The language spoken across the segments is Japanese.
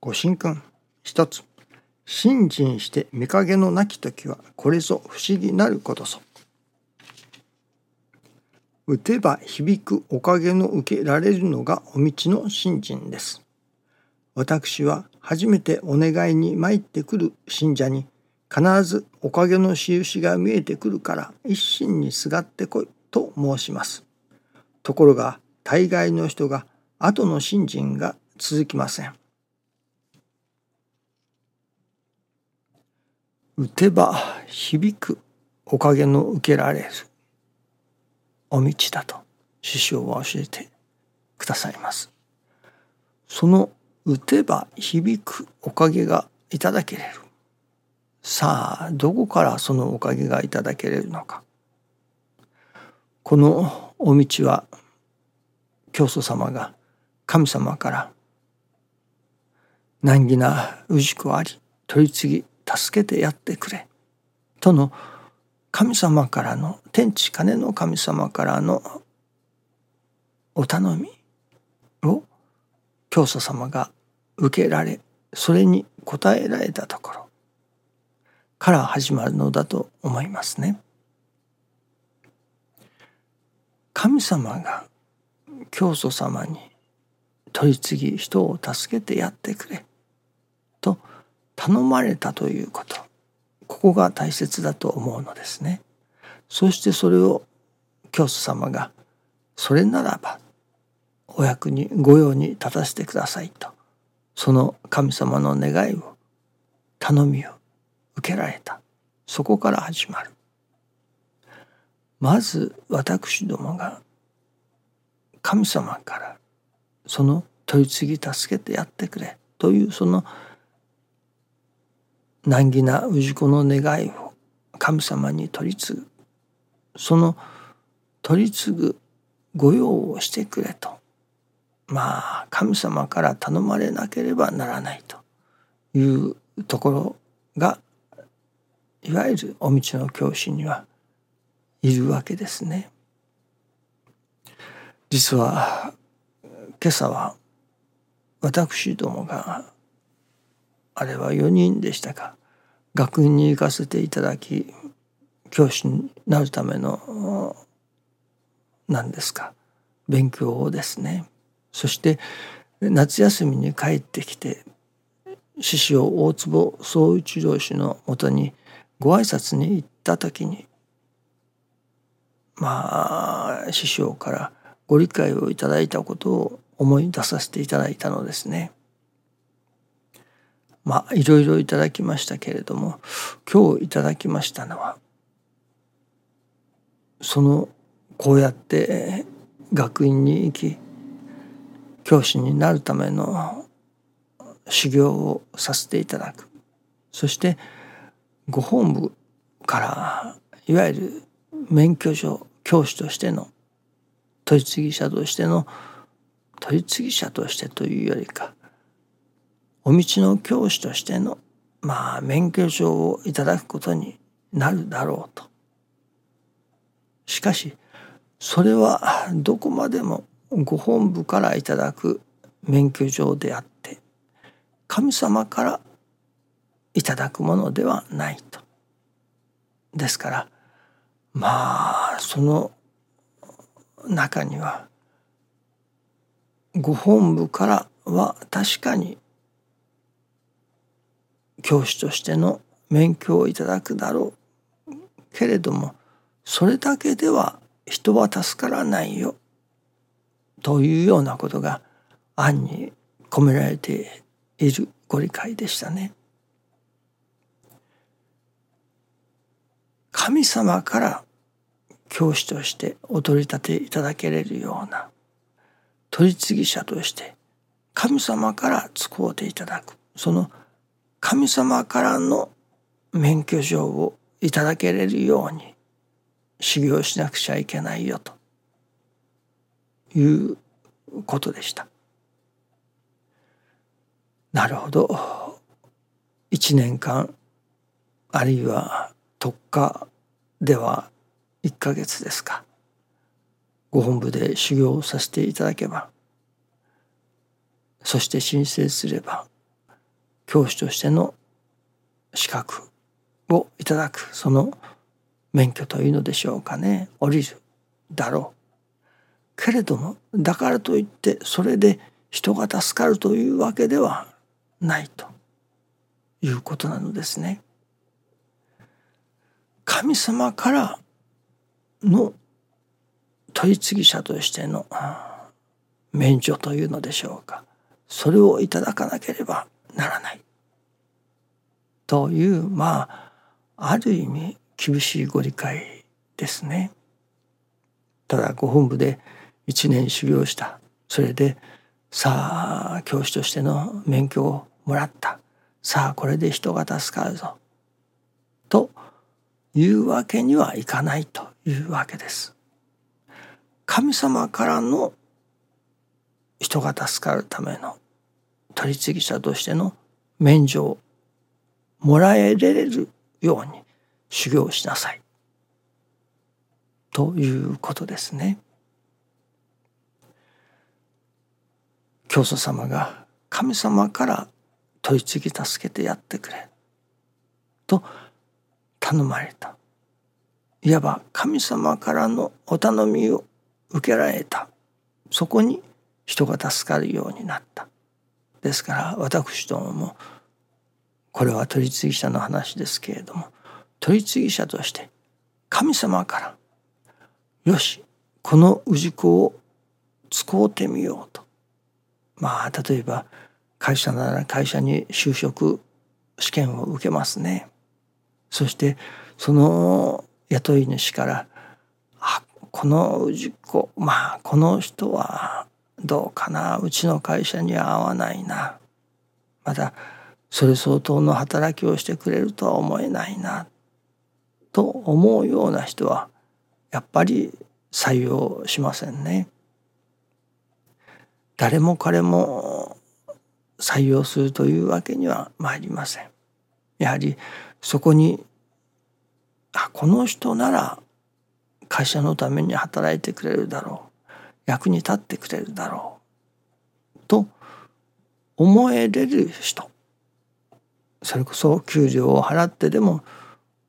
ご神君一つ信心して見影のなき時はこれぞ不思議なることぞ。打てば響くおかげの受けられるのがお道の信心です。私は初めてお願いに参ってくる信者に必ずおかげの印が見えてくるから一心にすがってこいと申します。ところが大概の人が後の信心が続きません。打てば響くおかげの受けられるお道だと師匠は教えてくださいます。その打てば響くおかげがいただけれる。さあどこからそのおかげがいただけれるのか。このお道は教祖様が神様から難儀な氏子あり取り次ぎ助けてやってくれ。との神様からの天地金の神様からのお頼みを教祖様が受けられそれに応えられたところ。から始まるのだと思いますね。神様が教祖様に取り次ぎ人を助けてやってくれ。と頼まれたということここが大切だと思うのですね。そしてそれを教祖様が「それならばお役に御用に立たせてください」とその神様の願いを頼みを受けられたそこから始まる。まず私どもが神様からその取り次ぎ助けてやってくれというその難儀な氏子の願いを神様に取り次ぐ。その取り次ぐ御用をしてくれと。まあ神様から頼まれなければならないと。いうところがいわゆるお道の教師にはいるわけですね。実は今朝は私どもがあれは4人でしたか？学院に行かせていただき教師になるための何ですか？勉強をですね。そして夏休みに帰ってきて師匠大坪総一郎氏のもとにご挨拶に行った時にまあ師匠からご理解をいただいたことを思い出させていただいたのですね。まあいろいろいただきましたけれども今日いただきましたのはそのこうやって学院に行き教師になるための修行をさせていただく。そしてご本部からいわゆる免許証教師としての取り次ぎ者としての取り次ぎ者としてというよりかお道の教師としてのまあ免許証をいただくことになるだろうと。しかしそれはどこまでもご本部からいただく免許状であって神様からいただくものではないと。ですからまあその中にはご本部からは確かに教師としての免許をいただくだろうけれどもそれだけでは人は助からないよというようなことが案に込められているご理解でしたね。神様から教師としてお取り立ていただけれるような取り次ぎ者として神様から使うていただくその神様からの免許状をいただけれるように修行しなくちゃいけないよと。いうことでした。なるほど。1年間あるいは特化では1ヶ月ですか。ご本部で修行させていただけばそして申請すれば教師としての資格をいただくその免許というのでしょうかね。降りるだろう。けれどもだからといってそれで人が助かるというわけではないということなのですね。神様からの取り次ぎ者としての免除というのでしょうか。それをいただかなければならない。というまあある意味厳しいご理解ですね。ただご本部で一年修行したそれでさあ教師としての免許をもらったさあこれで人が助かるぞというわけにはいかないというわけです。神様からの人が助かるための取り次ぎ者としての免除をもらえれるように修行しなさい。ということですね。教祖様が神様から問い次ぎ助けてやってくれ。と頼まれた。いわば神様からのお頼みを受けられた。そこに人が助かるようになった。ですから私どももこれは取り次ぎ者の話ですけれども取り次ぎ者として神様からよしこの氏子を使うてみようと。まあ例えば会社なら会社に就職試験を受けますね。そしてその雇い主から「あこの氏子まあこの人はどうかな。うちの会社には合わないな。またそれ相当の働きをしてくれるとは思えないなと思うような人はやっぱり採用しませんね。誰も彼も採用するというわけには参りません。やはりそこにあこの人なら会社のために働いてくれるだろう役に立ってくれるだろうと思えれる人それこそ給料を払ってでも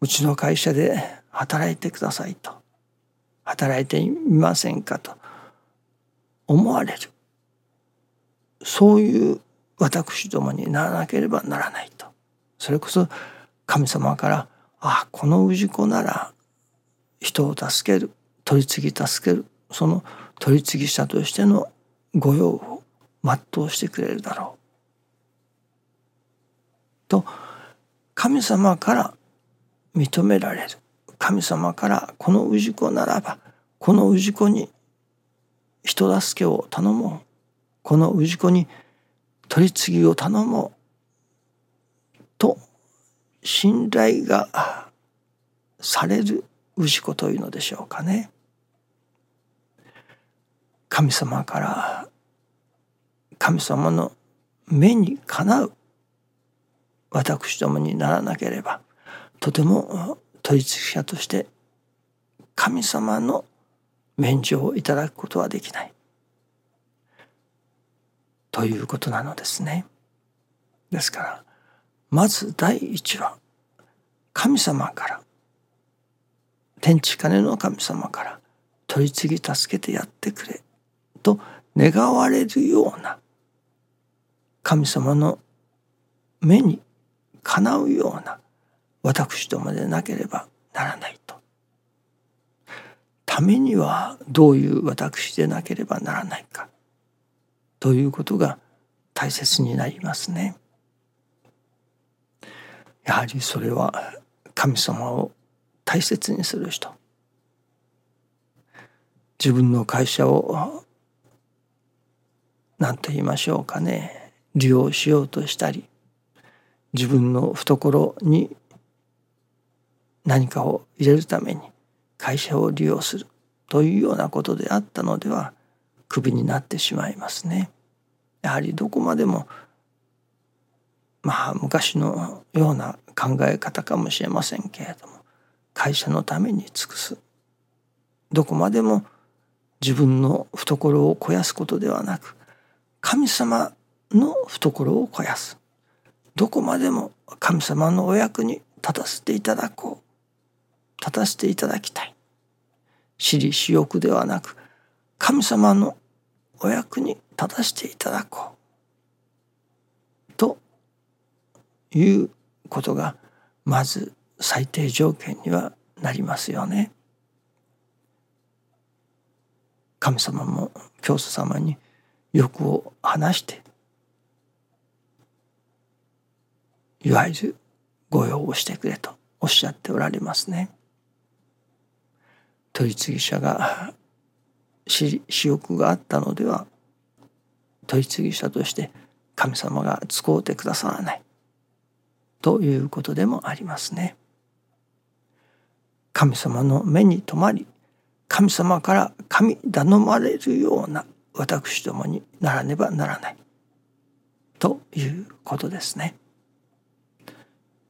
うちの会社で働いてくださいと。働いてみませんかと。思われる。そういう私どもにならなければならないと。それこそ神様から「あこの氏子なら人を助ける。取り次ぎ助ける。その取り次ぎ者としての御用を全うしてくれるだろう」と神様から認められる。神様からこの氏子ならばこの氏子に人助けを頼もう。この氏子に取り次ぎを頼もう。と信頼がされる氏子というのでしょうかね。神様から神様の目にかなう私どもにならなければとても取り次ぎ者として神様の免除をいただくことはできないということなのですね。ですからまず第一は神様から天地金の神様から取り次ぎ助けてやってくれと願われるような神様の目にかなうような私どもでなければならないと。ためにはどういう私でなければならないかということが大切になりますね。やはりそれは神様を大切にする人自分の会社を何と言いましょうかね利用しようとしたり自分の懐に何かを入れるために会社を利用するというようなことであったのではクビになってしまいますね。やはりどこまでもまあ昔のような考え方かもしれませんけれども会社のために尽くすどこまでも自分の懐を肥やすことではなく神様の懐を肥やすどこまでも神様のお役に立たせていただこう。立たせていただきたい。私利私欲ではなく神様のお役に立たせていただこう。ということがまず最低条件にはなりますよね。神様も教祖様に欲を話していわゆる御用をしてくれとおっしゃっておられますね。取次者が私欲があったのでは取次者として神様が使うてくださらないということでもありますね。神様の目に留まり神様から神頼まれるような私どもにならねばならないということですね。